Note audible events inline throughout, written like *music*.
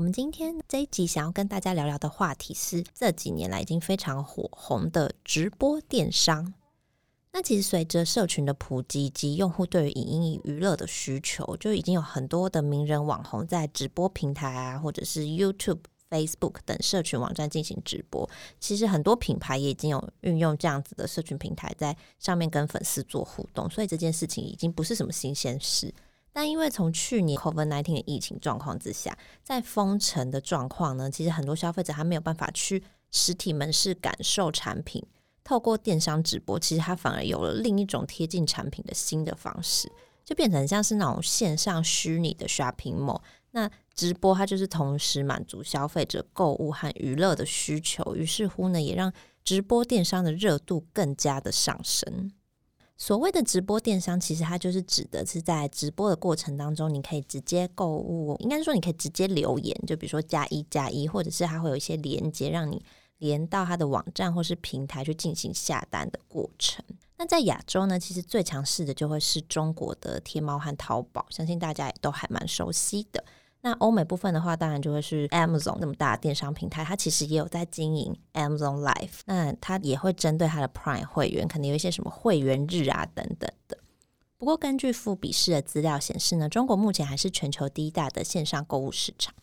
我们今天这一集想要跟大家聊聊的话题是这几年来已经非常火红的直播电商。那其实随着社群的普及及用户对于影音娱乐的需求，就已经有很多的名人网红在直播平台啊，或者是 YouTube、Facebook 等社群网站进行直播。其实很多品牌也已经有运用这样子的社群平台在上面跟粉丝做互动，所以这件事情已经不是什么新鲜事。但因为从去年 COVID-19 的疫情状况之下，在封城的状况呢，其实很多消费者还没有办法去实体门市感受产品，透过电商直播，其实它反而有了另一种贴近产品的新的方式，就变成像是那种线上虚拟的 shopping mall。那直播它就是同时满足消费者购物和娱乐的需求，于是乎呢，也让直播电商的热度更加的上升。所谓的直播电商，其实它就是指的是在直播的过程当中，你可以直接购物，应该是说你可以直接留言，就比如说加一加一，或者是它会有一些连接，让你连到它的网站或是平台去进行下单的过程。那在亚洲呢，其实最强势的就会是中国的天猫和淘宝，相信大家也都还蛮熟悉的。那欧美部分的话，当然就会是 Amazon 那么大的电商平台，它其实也有在经营 Amazon Life，。那它也会针对它的 Prime 会员，可能有一些什么会员日啊等等的。不过，根据富比士的资料显示呢，中国目前还是全球第一大的线上购物市场。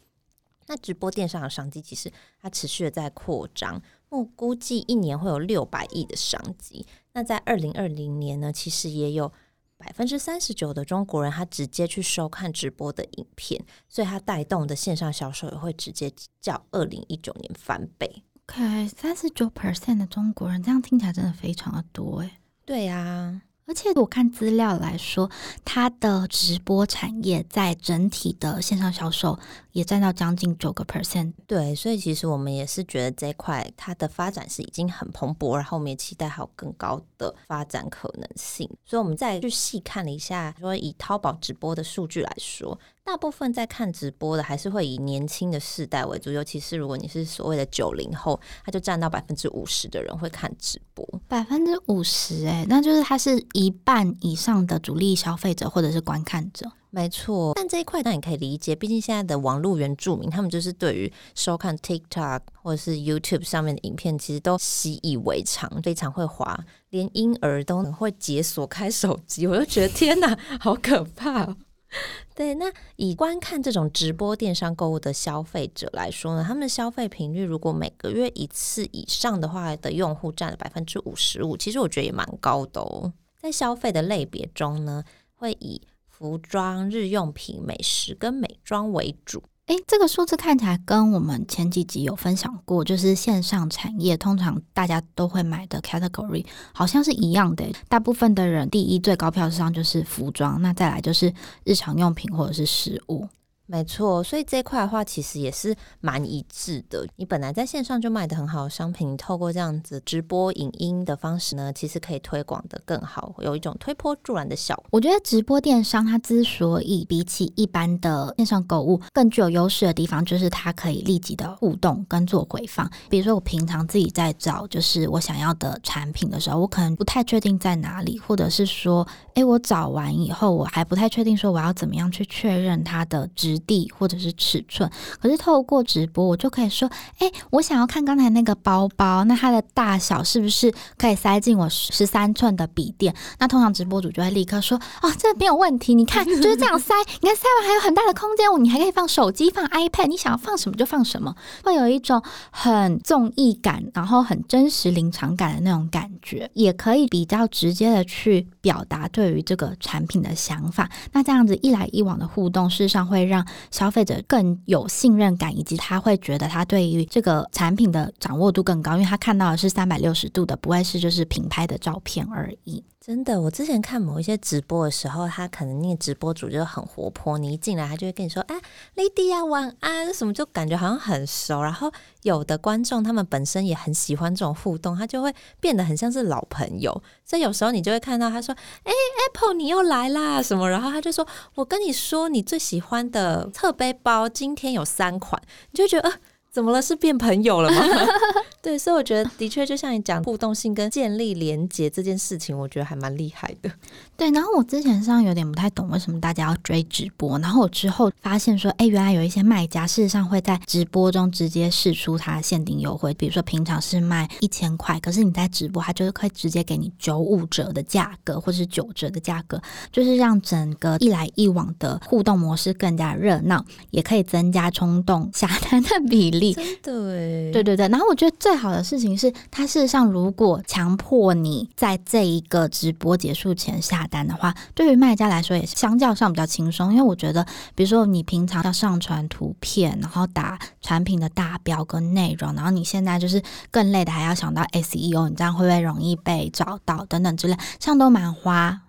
那直播电商的商机其实它持续的在扩张，我估计一年会有六百亿的商机。那在二零二零年呢，其实也有。百分之三十九的中国人，他直接去收看直播的影片，所以他带动的线上销售也会直接较二零一九年翻倍。OK，三十九 percent 的中国人，这样听起来真的非常的多诶。对呀、啊。而且我看资料来说，它的直播产业在整体的线上销售也占到将近九个 percent。对，所以其实我们也是觉得这一块它的发展是已经很蓬勃，然后我们也期待还有更高的发展可能性。所以我们再去细看了一下，说以淘宝直播的数据来说。大部分在看直播的还是会以年轻的世代为主，尤其是如果你是所谓的九零后，他就占到百分之五十的人会看直播，百分之五十，哎，那就是它是一半以上的主力消费者或者是观看者，没错。但这一块当然也可以理解，毕竟现在的网络原住民，他们就是对于收看 TikTok 或者是 YouTube 上面的影片，其实都习以为常，非常会滑，连婴儿都会解锁开手机，我就觉得天哪，好可怕。对，那以观看这种直播电商购物的消费者来说呢，他们的消费频率如果每个月一次以上的话，的用户占了百分之五十五，其实我觉得也蛮高的哦。在消费的类别中呢，会以服装、日用品、美食跟美妆为主。哎，这个数字看起来跟我们前几集有分享过，就是线上产业通常大家都会买的 category 好像是一样的。大部分的人第一最高票上就是服装，那再来就是日常用品或者是食物。没错，所以这块的话其实也是蛮一致的。你本来在线上就卖的很好的商品，透过这样子直播影音的方式呢，其实可以推广的更好，有一种推波助澜的效果。我觉得直播电商它之所以比起一般的线上购物更具有优势的地方，就是它可以立即的互动跟做回放。比如说我平常自己在找就是我想要的产品的时候，我可能不太确定在哪里，或者是说，诶，我找完以后我还不太确定说我要怎么样去确认它的值。地或者是尺寸，可是透过直播，我就可以说，哎，我想要看刚才那个包包，那它的大小是不是可以塞进我十三寸的笔电？那通常直播主就会立刻说，哦，这没有问题，你看就是这样塞，你看塞完还有很大的空间，你还可以放手机、放 iPad，你想要放什么就放什么，会有一种很综艺感，然后很真实临场感的那种感觉，也可以比较直接的去表达对于这个产品的想法。那这样子一来一往的互动，事实上会让消费者更有信任感，以及他会觉得他对于这个产品的掌握度更高，因为他看到的是三百六十度的，不会是就是平拍的照片而已。真的，我之前看某一些直播的时候，他可能那个直播主就很活泼，你一进来他就会跟你说：“哎，Lady 呀，晚安。”什么就感觉好像很熟。然后有的观众他们本身也很喜欢这种互动，他就会变得很像是老朋友。所以有时候你就会看到他说：“哎，Apple 你又来啦什么？”然后他就说：“我跟你说，你最喜欢的侧背包今天有三款。”你就觉得，呃，怎么了？是变朋友了吗？*laughs* 对，所以我觉得的确，就像你讲互动性跟建立连接这件事情，我觉得还蛮厉害的。对，然后我之前上有点不太懂为什么大家要追直播，然后我之后发现说，哎，原来有一些卖家事实上会在直播中直接试出它限定优惠，比如说平常是卖一千块，可是你在直播，他就是可以直接给你九五折的价格，或是九折的价格，就是让整个一来一往的互动模式更加热闹，也可以增加冲动下单的比例。真的哎，对对对，然后我觉得最好的事情是，它事实上如果强迫你在这一个直播结束前下单的话，对于卖家来说也是相较上比较轻松。因为我觉得，比如说你平常要上传图片，然后打产品的大标跟内容，然后你现在就是更累的，还要想到 SEO，你这样会不会容易被找到等等之类，这样都蛮花你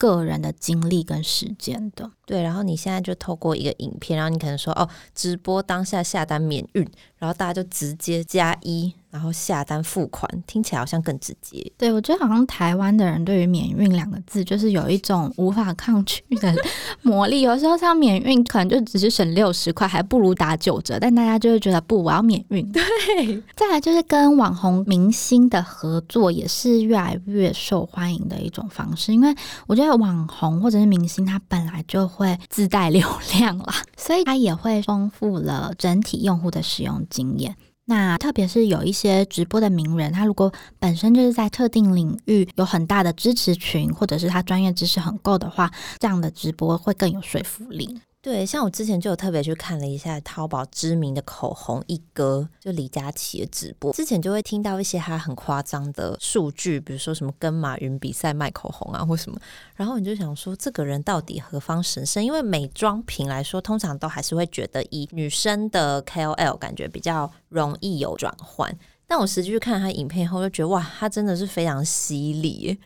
个人的精力跟时间的。对，然后你现在就透过一个影片，然后你可能说哦，直播当下下单免运，然后大家就直接加一。然后下单付款，听起来好像更直接。对，我觉得好像台湾的人对于“免运”两个字，就是有一种无法抗拒的 *laughs* 魔力。有时候像免运，可能就只是省六十块，还不如打九折。但大家就会觉得不，我要免运。对。*laughs* 再来就是跟网红明星的合作，也是越来越受欢迎的一种方式。因为我觉得网红或者是明星，他本来就会自带流量啦，所以他也会丰富了整体用户的使用经验。那特别是有一些直播的名人，他如果本身就是在特定领域有很大的支持群，或者是他专业知识很够的话，这样的直播会更有说服力。对，像我之前就有特别去看了一下淘宝知名的口红一哥，就李佳琦的直播。之前就会听到一些他很夸张的数据，比如说什么跟马云比赛卖口红啊，或什么。然后你就想说，这个人到底何方神圣？因为美妆品来说，通常都还是会觉得以女生的 KOL 感觉比较容易有转换。但我实际去看他影片后，就觉得哇，他真的是非常犀利。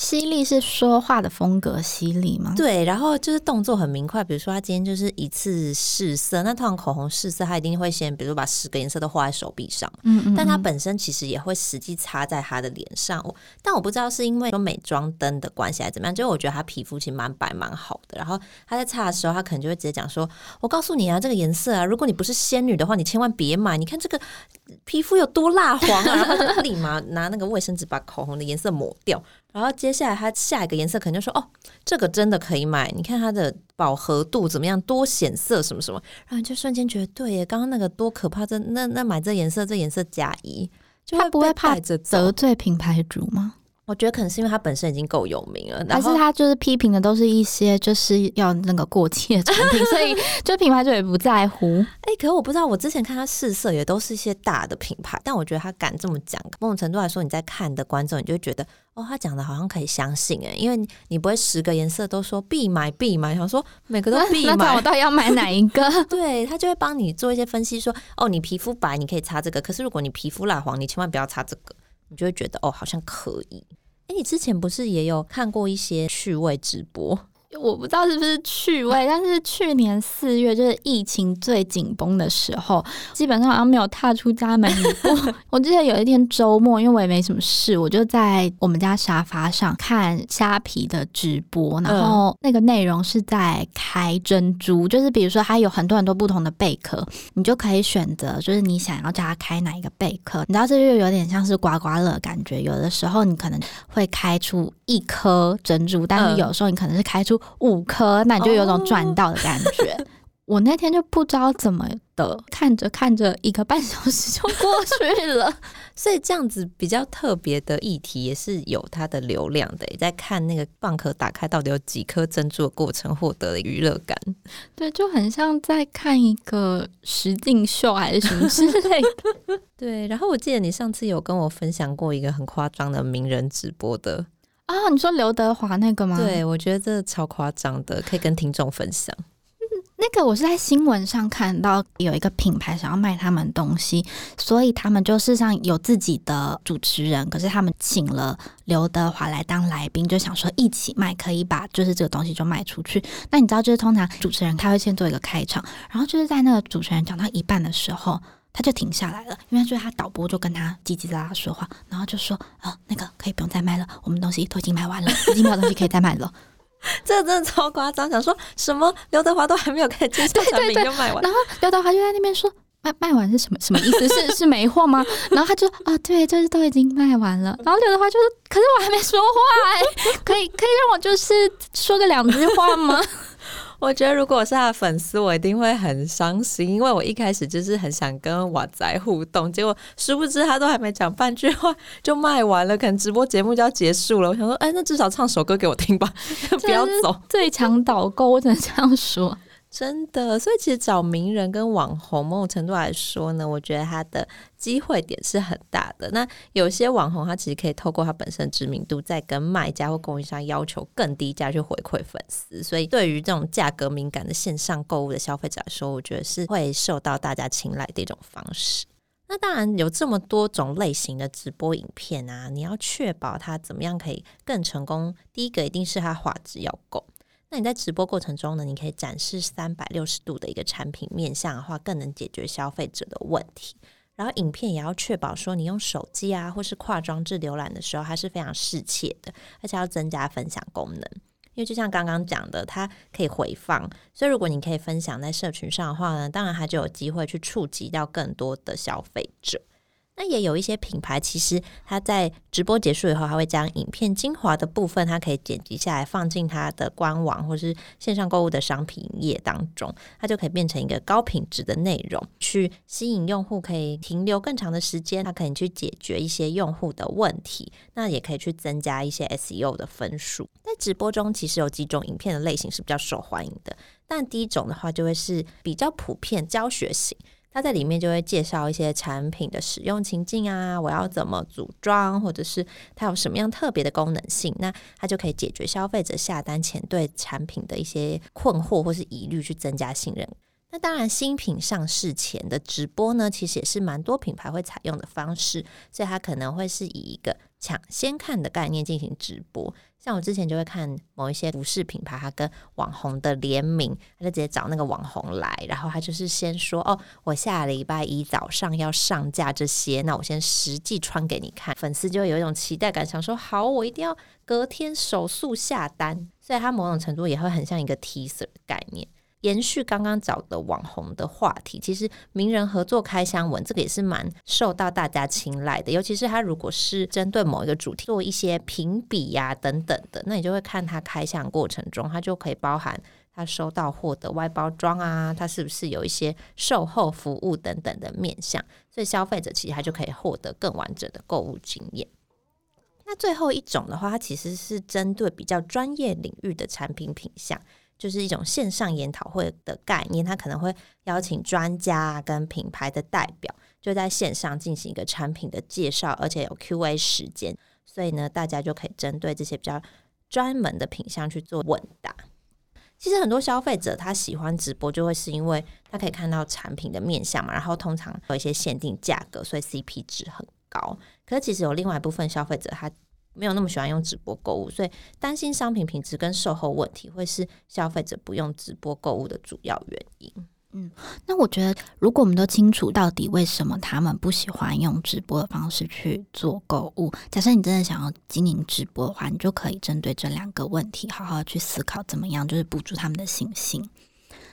犀利是说话的风格犀利吗？对，然后就是动作很明快。比如说他今天就是一次试色，那通常口红试色，他一定会先，比如说把十个颜色都画在手臂上。嗯，嗯嗯。但他本身其实也会实际擦在他的脸上。但我不知道是因为说美妆灯的关系还是怎么样，就我觉得他皮肤其实蛮白蛮好的。然后他在擦的时候，他可能就会直接讲说：“我告诉你啊，这个颜色啊，如果你不是仙女的话，你千万别买。你看这个皮肤有多蜡黄啊！”然后就立马拿那个卫生纸把口红的颜色抹掉。然后接下来他下一个颜色可能就说：“哦，这个真的可以买，你看它的饱和度怎么样，多显色什么什么。”然后你就瞬间觉得，对耶，刚刚那个多可怕！这那那买这颜色，这颜色假一，就他不会怕得罪品牌主吗？我觉得可能是因为他本身已经够有名了，但是他就是批评的都是一些就是要那个过期的产品，*laughs* 所以就品牌就也不在乎。哎、欸，可是我不知道，我之前看他试色也都是一些大的品牌，但我觉得他敢这么讲，某种程度来说，你在看的观众，你就觉得哦，他讲的好像可以相信哎，因为你不会十个颜色都说必买必买，想说每个都必买，那我到底要买哪一个？*laughs* 对，他就会帮你做一些分析说，说哦，你皮肤白你可以擦这个，可是如果你皮肤蜡黄，你千万不要擦这个，你就会觉得哦，好像可以。哎，你之前不是也有看过一些趣味直播？我不知道是不是趣味，*laughs* 但是去年四月就是疫情最紧绷的时候，基本上好像没有踏出家门一步。*laughs* 我记得有一天周末，因为我也没什么事，我就在我们家沙发上看虾皮的直播，然后那个内容是在开珍珠，就是比如说它有很多很多不同的贝壳，你就可以选择，就是你想要叫它开哪一个贝壳。你知道这就有点像是刮刮乐感觉，有的时候你可能会开出一颗珍珠，但是有时候你可能是开出五颗，那你就有种赚到的感觉。Oh. *laughs* 我那天就不知道怎么的，看着看着，一个半小时就过去了。*laughs* 所以这样子比较特别的议题，也是有它的流量的。在看那个蚌壳打开到底有几颗珍珠的过程，获得的娱乐感。对，就很像在看一个实境秀还是什么之类的。*laughs* 对，然后我记得你上次有跟我分享过一个很夸张的名人直播的。啊、哦，你说刘德华那个吗？对，我觉得这超夸张的，可以跟听众分享。*laughs* 那个我是在新闻上看到有一个品牌想要卖他们东西，所以他们就事实上有自己的主持人，可是他们请了刘德华来当来宾，就想说一起卖，可以把就是这个东西就卖出去。那你知道，就是通常主持人他会先做一个开场，然后就是在那个主持人讲到一半的时候，他就停下来了，因为就是他导播就跟他叽叽喳喳说话，然后就说啊，那个可以不用再卖了，我们东西都已经卖完了，*laughs* 已经没有东西可以再卖了。*laughs* 这个真的超夸张，想说什么？刘德华都还没有开始介绍产品就卖完，然后刘德华就在那边说卖卖完是什么什么意思？是是没货吗？*laughs* 然后他就啊，对，就是都已经卖完了。然后刘德华就是，可是我还没说话哎，可以可以让我就是说个两句话吗？我觉得如果我是他的粉丝，我一定会很伤心，因为我一开始就是很想跟瓦仔互动，结果殊不知他都还没讲半句话就卖完了，可能直播节目就要结束了。我想说，哎，那至少唱首歌给我听吧，*laughs* 不要走。最强导购，我只能这样说。真的，所以其实找名人跟网红，某种程度来说呢，我觉得他的机会点是很大的。那有些网红，他其实可以透过他本身知名度，再跟卖家或供应商要求更低价去回馈粉丝。所以对于这种价格敏感的线上购物的消费者来说，我觉得是会受到大家青睐的一种方式。那当然有这么多种类型的直播影片啊，你要确保它怎么样可以更成功，第一个一定是它画质要够。那你在直播过程中呢，你可以展示三百六十度的一个产品面向的话，更能解决消费者的问题。然后影片也要确保说，你用手机啊或是跨装置浏览的时候，它是非常适切的，而且要增加分享功能。因为就像刚刚讲的，它可以回放，所以如果你可以分享在社群上的话呢，当然它就有机会去触及到更多的消费者。那也有一些品牌，其实它在直播结束以后，它会将影片精华的部分，它可以剪辑下来，放进它的官网或是线上购物的商品页当中，它就可以变成一个高品质的内容，去吸引用户可以停留更长的时间。它可以去解决一些用户的问题，那也可以去增加一些 SEO 的分数。在直播中，其实有几种影片的类型是比较受欢迎的，但第一种的话，就会是比较普遍教学型。它在里面就会介绍一些产品的使用情境啊，我要怎么组装，或者是它有什么样特别的功能性，那它就可以解决消费者下单前对产品的一些困惑或是疑虑，去增加信任。那当然，新品上市前的直播呢，其实也是蛮多品牌会采用的方式，所以它可能会是以一个抢先看的概念进行直播。像我之前就会看某一些服饰品牌，它跟网红的联名，他就直接找那个网红来，然后他就是先说哦，我下礼拜一早上要上架这些，那我先实际穿给你看，粉丝就会有一种期待感，想说好，我一定要隔天手速下单，所以它某种程度也会很像一个 teaser 的概念。延续刚刚找的网红的话题，其实名人合作开箱文这个也是蛮受到大家青睐的。尤其是他如果是针对某一个主题做一些评比呀等等的，那你就会看他开箱过程中，他就可以包含他收到货的外包装啊，他是不是有一些售后服务等等的面向，所以消费者其实他就可以获得更完整的购物经验。那最后一种的话，它其实是针对比较专业领域的产品品项。就是一种线上研讨会的概念，他可能会邀请专家跟品牌的代表，就在线上进行一个产品的介绍，而且有 Q&A 时间，所以呢，大家就可以针对这些比较专门的品项去做问答。其实很多消费者他喜欢直播，就会是因为他可以看到产品的面相嘛，然后通常有一些限定价格，所以 CP 值很高。可是其实有另外一部分消费者他。没有那么喜欢用直播购物，所以担心商品品质跟售后问题会是消费者不用直播购物的主要原因。嗯，那我觉得，如果我们都清楚到底为什么他们不喜欢用直播的方式去做购物，假设你真的想要经营直播的话，你就可以针对这两个问题好好去思考，怎么样就是补足他们的信心。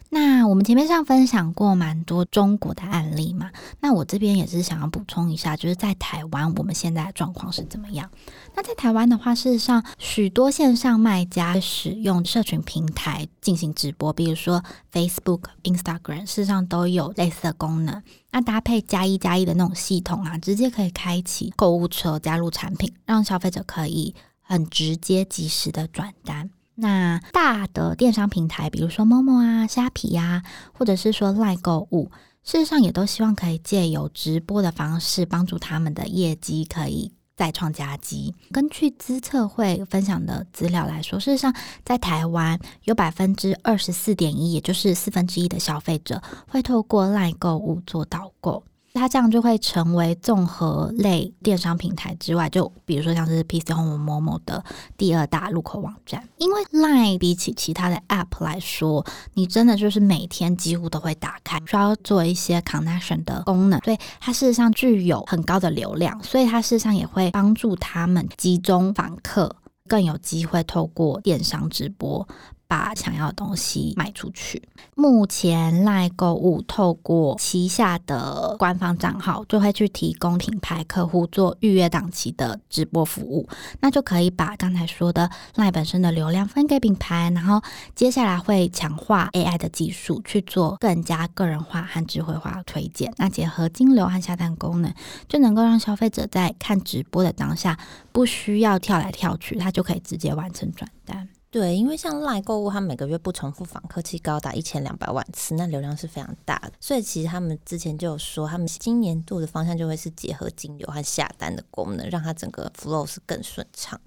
那我们前面上分享过蛮多中国的案例嘛，那我这边也是想要补充一下，就是在台湾我们现在的状况是怎么样？那在台湾的话，事实上许多线上卖家使用社群平台进行直播，比如说 Facebook、Instagram，事实上都有类似的功能。那搭配加一加一的那种系统啊，直接可以开启购物车，加入产品，让消费者可以很直接、及时的转单。那大的电商平台，比如说 Momo 啊、虾皮呀、啊，或者是说 LINE 购物，事实上也都希望可以借由直播的方式，帮助他们的业绩可以再创佳绩。根据资策会分享的资料来说，事实上在台湾有百分之二十四点一，也就是四分之一的消费者会透过 LINE 购物做导购。它这样就会成为综合类电商平台之外，就比如说像是 PC Home、Momo 的第二大入口网站。因为 Line 比起其他的 App 来说，你真的就是每天几乎都会打开，需要做一些 connection 的功能，所以它事实上具有很高的流量，所以它事实上也会帮助他们集中访客，更有机会透过电商直播。把想要的东西卖出去。目前赖购物透过旗下的官方账号，就会去提供品牌客户做预约档期的直播服务，那就可以把刚才说的赖本身的流量分给品牌，然后接下来会强化 AI 的技术去做更加个人化和智慧化推荐。那结合金流和下单功能，就能够让消费者在看直播的当下，不需要跳来跳去，他就可以直接完成转单。对，因为像 LINE 购物，它每个月不重复访客期高达一千两百万次，那流量是非常大的。所以其实他们之前就有说，他们今年度的方向就会是结合金流和下单的功能，让它整个 flow 是更顺畅。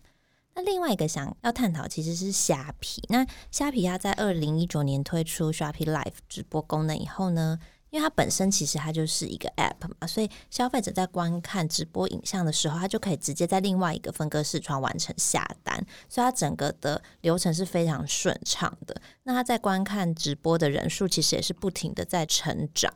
那另外一个想要探讨其实是虾皮。那虾皮它在二零一九年推出 Shopee Live 直播功能以后呢，因为它本身其实它就是一个 App 嘛，所以消费者在观看直播影像的时候，他就可以直接在另外一个分割视窗完成下单，所以它整个的流程是非常顺畅的。那他在观看直播的人数其实也是不停的在成长。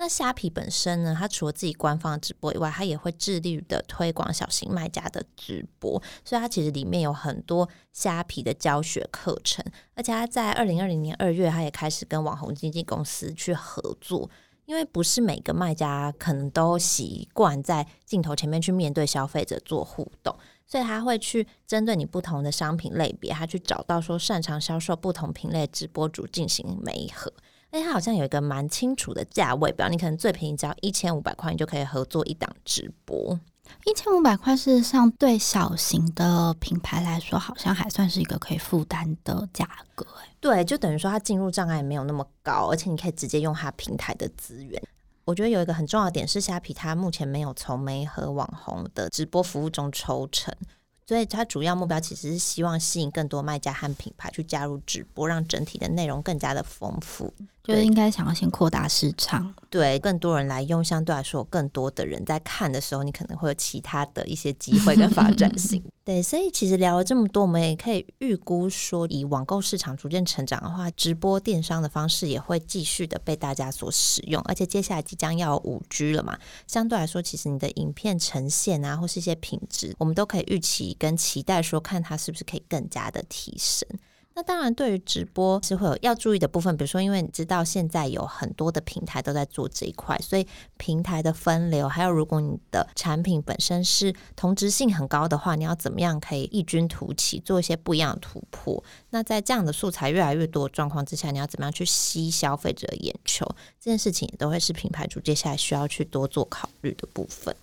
那虾皮本身呢，它除了自己官方直播以外，它也会致力的推广小型卖家的直播，所以它其实里面有很多虾皮的教学课程，而且它在二零二零年二月，它也开始跟网红经纪公司去合作，因为不是每个卖家可能都习惯在镜头前面去面对消费者做互动，所以他会去针对你不同的商品类别，他去找到说擅长销售不同品类直播主进行媒合。哎，它好像有一个蛮清楚的价位表，你可能最便宜只要一千五百块，你就可以合作一档直播。一千五百块，事实上对小型的品牌来说，好像还算是一个可以负担的价格。对，就等于说它进入障碍没有那么高，而且你可以直接用它平台的资源。我觉得有一个很重要的点是，虾皮它目前没有从媒和网红的直播服务中抽成。所以，它主要目标其实是希望吸引更多卖家和品牌去加入直播，让整体的内容更加的丰富。就是应该想要先扩大市场，对更多人来用，相对来说，更多的人在看的时候，你可能会有其他的一些机会跟发展性。*laughs* 对，所以其实聊了这么多，我们也可以预估说，以网购市场逐渐成长的话，直播电商的方式也会继续的被大家所使用。而且接下来即将要五 G 了嘛，相对来说，其实你的影片呈现啊，或是一些品质，我们都可以预期跟期待说，看它是不是可以更加的提升。那当然，对于直播是会有要注意的部分，比如说，因为你知道现在有很多的平台都在做这一块，所以平台的分流，还有如果你的产品本身是同质性很高的话，你要怎么样可以异军突起，做一些不一样的突破？那在这样的素材越来越多的状况之下，你要怎么样去吸消费者眼球？这件事情也都会是品牌主接下来需要去多做考虑的部分。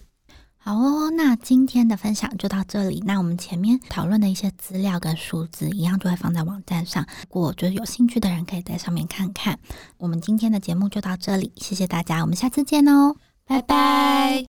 好哦，那今天的分享就到这里。那我们前面讨论的一些资料跟数字一样，就会放在网站上。如果觉得有兴趣的人，可以在上面看看。我们今天的节目就到这里，谢谢大家，我们下次见哦，拜拜。